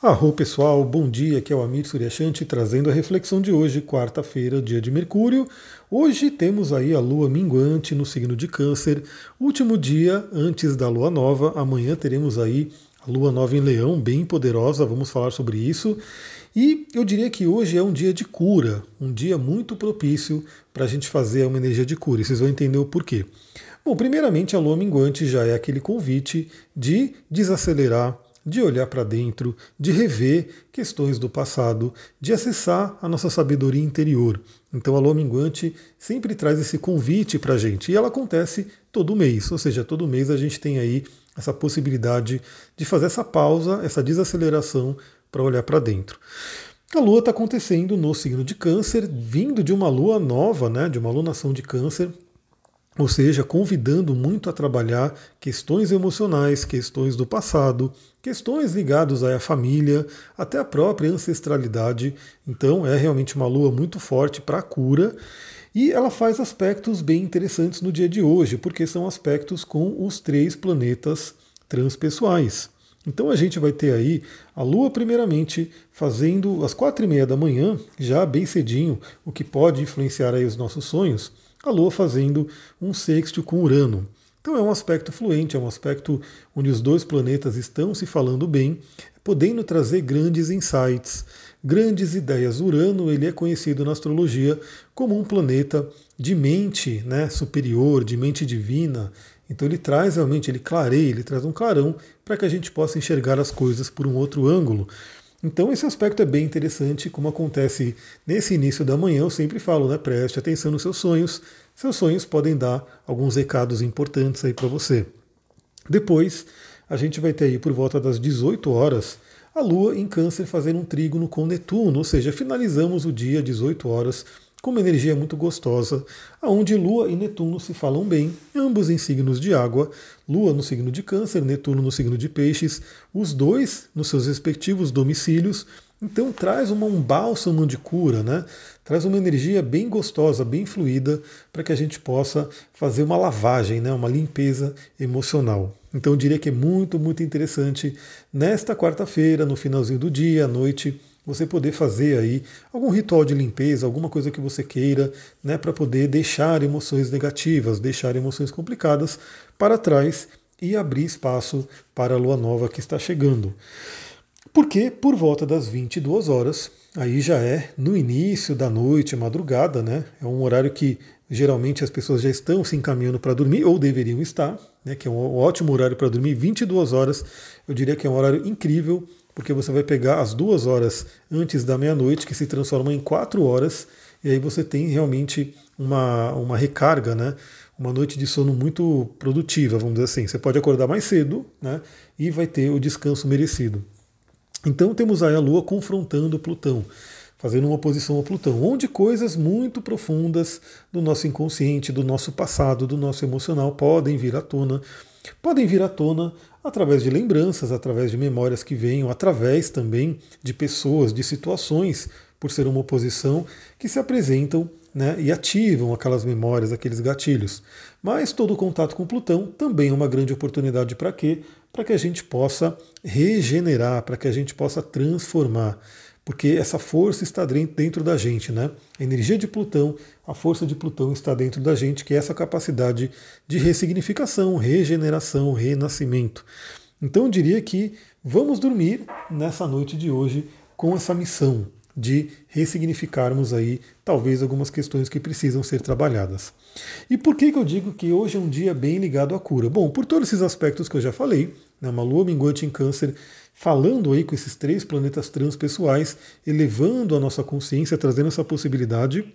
Arro pessoal, bom dia, aqui é o Amir Suryashanti trazendo a reflexão de hoje, quarta-feira, dia de Mercúrio. Hoje temos aí a lua minguante no signo de Câncer, último dia antes da lua nova. Amanhã teremos aí a lua nova em Leão, bem poderosa, vamos falar sobre isso. E eu diria que hoje é um dia de cura, um dia muito propício para a gente fazer uma energia de cura. E vocês vão entender o porquê. Bom, primeiramente a lua minguante já é aquele convite de desacelerar de olhar para dentro, de rever questões do passado, de acessar a nossa sabedoria interior. Então a lua minguante sempre traz esse convite para a gente e ela acontece todo mês, ou seja, todo mês a gente tem aí essa possibilidade de fazer essa pausa, essa desaceleração para olhar para dentro. A lua está acontecendo no signo de Câncer, vindo de uma lua nova, né, de uma lunação de Câncer, ou seja, convidando muito a trabalhar questões emocionais, questões do passado, questões ligadas à família, até a própria ancestralidade. Então é realmente uma lua muito forte para a cura. E ela faz aspectos bem interessantes no dia de hoje, porque são aspectos com os três planetas transpessoais. Então a gente vai ter aí a Lua primeiramente fazendo às quatro e meia da manhã, já bem cedinho, o que pode influenciar aí os nossos sonhos, a Lua fazendo um sexto com Urano. Então é um aspecto fluente, é um aspecto onde os dois planetas estão se falando bem, podendo trazer grandes insights, grandes ideias. Urano ele é conhecido na astrologia como um planeta de mente né, superior, de mente divina. Então ele traz realmente, ele clareia, ele traz um clarão para que a gente possa enxergar as coisas por um outro ângulo. Então esse aspecto é bem interessante, como acontece nesse início da manhã, eu sempre falo, né? Preste atenção nos seus sonhos. Seus sonhos podem dar alguns recados importantes aí para você. Depois, a gente vai ter aí por volta das 18 horas a Lua em Câncer fazendo um trígono com Netuno, ou seja, finalizamos o dia 18 horas com uma energia muito gostosa, aonde Lua e Netuno se falam bem, ambos em signos de água, Lua no signo de Câncer, Netuno no signo de Peixes, os dois nos seus respectivos domicílios. Então traz uma, um bálsamo de cura, né? traz uma energia bem gostosa, bem fluida, para que a gente possa fazer uma lavagem, né? uma limpeza emocional. Então eu diria que é muito, muito interessante nesta quarta-feira, no finalzinho do dia, à noite, você poder fazer aí algum ritual de limpeza, alguma coisa que você queira, né, para poder deixar emoções negativas, deixar emoções complicadas para trás e abrir espaço para a lua nova que está chegando. Porque por volta das 22 horas, aí já é no início da noite, madrugada, né? É um horário que geralmente as pessoas já estão se encaminhando para dormir ou deveriam estar, né? Que é um ótimo horário para dormir, 22 horas. Eu diria que é um horário incrível porque você vai pegar as duas horas antes da meia-noite, que se transformam em quatro horas, e aí você tem realmente uma, uma recarga, né? uma noite de sono muito produtiva, vamos dizer assim. Você pode acordar mais cedo né? e vai ter o descanso merecido. Então temos aí a Lua confrontando Plutão, fazendo uma oposição ao Plutão, onde coisas muito profundas do nosso inconsciente, do nosso passado, do nosso emocional podem vir à tona. Podem vir à tona através de lembranças, através de memórias que venham, através também de pessoas, de situações, por ser uma oposição, que se apresentam né, e ativam aquelas memórias, aqueles gatilhos. Mas todo o contato com Plutão também é uma grande oportunidade para quê? Para que a gente possa regenerar, para que a gente possa transformar porque essa força está dentro da gente, né? A energia de Plutão, a força de Plutão está dentro da gente, que é essa capacidade de ressignificação, regeneração, renascimento. Então eu diria que vamos dormir nessa noite de hoje com essa missão de ressignificarmos aí talvez algumas questões que precisam ser trabalhadas. E por que, que eu digo que hoje é um dia bem ligado à cura? Bom, por todos esses aspectos que eu já falei, né, uma lua minguante em câncer falando aí com esses três planetas transpessoais, elevando a nossa consciência, trazendo essa possibilidade.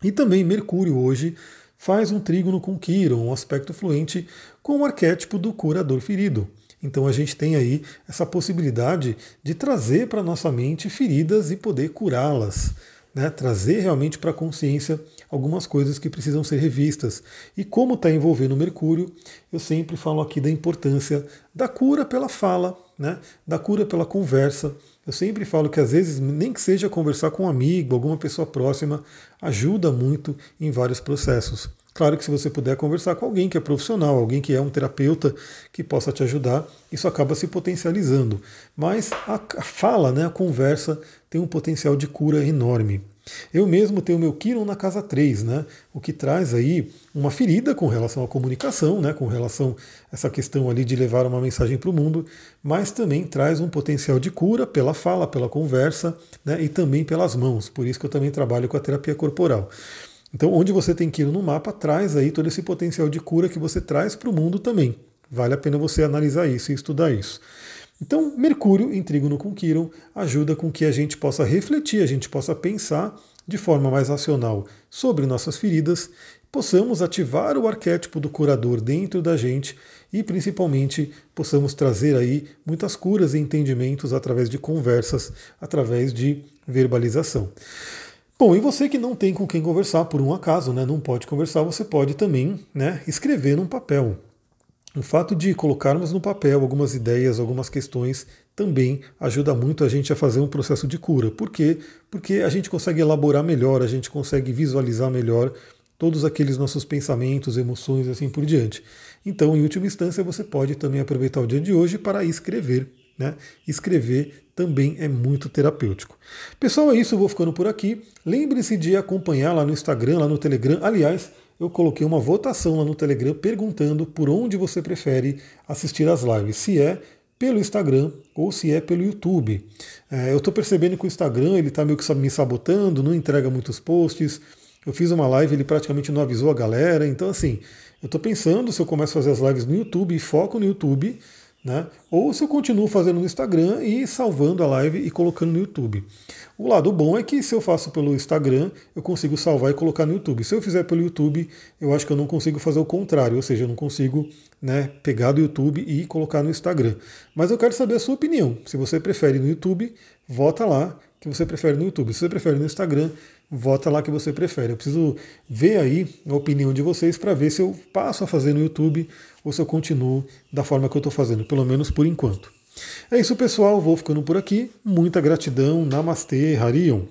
E também Mercúrio hoje faz um trígono com Quiron, um aspecto fluente com o arquétipo do curador ferido. Então a gente tem aí essa possibilidade de trazer para nossa mente feridas e poder curá-las né, trazer realmente para a consciência algumas coisas que precisam ser revistas. E como está envolvendo Mercúrio, eu sempre falo aqui da importância da cura pela fala, né, da cura pela conversa. Eu sempre falo que às vezes, nem que seja conversar com um amigo, alguma pessoa próxima, ajuda muito em vários processos. Claro que se você puder conversar com alguém que é profissional, alguém que é um terapeuta que possa te ajudar, isso acaba se potencializando. Mas a fala, né, a conversa tem um potencial de cura enorme. Eu mesmo tenho meu Kiron na casa 3, né? O que traz aí uma ferida com relação à comunicação, né? Com relação a essa questão ali de levar uma mensagem para o mundo, mas também traz um potencial de cura pela fala, pela conversa, né? E também pelas mãos. Por isso que eu também trabalho com a terapia corporal. Então, onde você tem Kiron no mapa, traz aí todo esse potencial de cura que você traz para o mundo também. Vale a pena você analisar isso e estudar isso. Então, Mercúrio em trígono com Quiron ajuda com que a gente possa refletir, a gente possa pensar de forma mais racional sobre nossas feridas, possamos ativar o arquétipo do curador dentro da gente e principalmente possamos trazer aí muitas curas e entendimentos através de conversas, através de verbalização. Bom, e você que não tem com quem conversar por um acaso, né, não pode conversar, você pode também né, escrever num papel. O fato de colocarmos no papel algumas ideias, algumas questões, também ajuda muito a gente a fazer um processo de cura. Por quê? Porque a gente consegue elaborar melhor, a gente consegue visualizar melhor todos aqueles nossos pensamentos, emoções e assim por diante. Então, em última instância, você pode também aproveitar o dia de hoje para escrever. Né? Escrever também é muito terapêutico. Pessoal, é isso, eu vou ficando por aqui. Lembre-se de acompanhar lá no Instagram, lá no Telegram. Aliás, eu coloquei uma votação lá no Telegram perguntando por onde você prefere assistir as lives, se é pelo Instagram ou se é pelo YouTube. É, eu estou percebendo que o Instagram ele está meio que me sabotando, não entrega muitos posts. Eu fiz uma live, ele praticamente não avisou a galera. Então, assim, eu estou pensando se eu começo a fazer as lives no YouTube e foco no YouTube, né? Ou se eu continuo fazendo no Instagram e salvando a live e colocando no YouTube. O lado bom é que se eu faço pelo Instagram, eu consigo salvar e colocar no YouTube. Se eu fizer pelo YouTube, eu acho que eu não consigo fazer o contrário, ou seja, eu não consigo né, pegar do YouTube e colocar no Instagram. Mas eu quero saber a sua opinião. Se você prefere no YouTube, vota lá que você prefere no YouTube. Se você prefere no Instagram, vota lá que você prefere. Eu preciso ver aí a opinião de vocês para ver se eu passo a fazer no YouTube ou se eu continuo da forma que eu estou fazendo, pelo menos por enquanto. É isso, pessoal. Vou ficando por aqui. Muita gratidão. Namastê, Harion.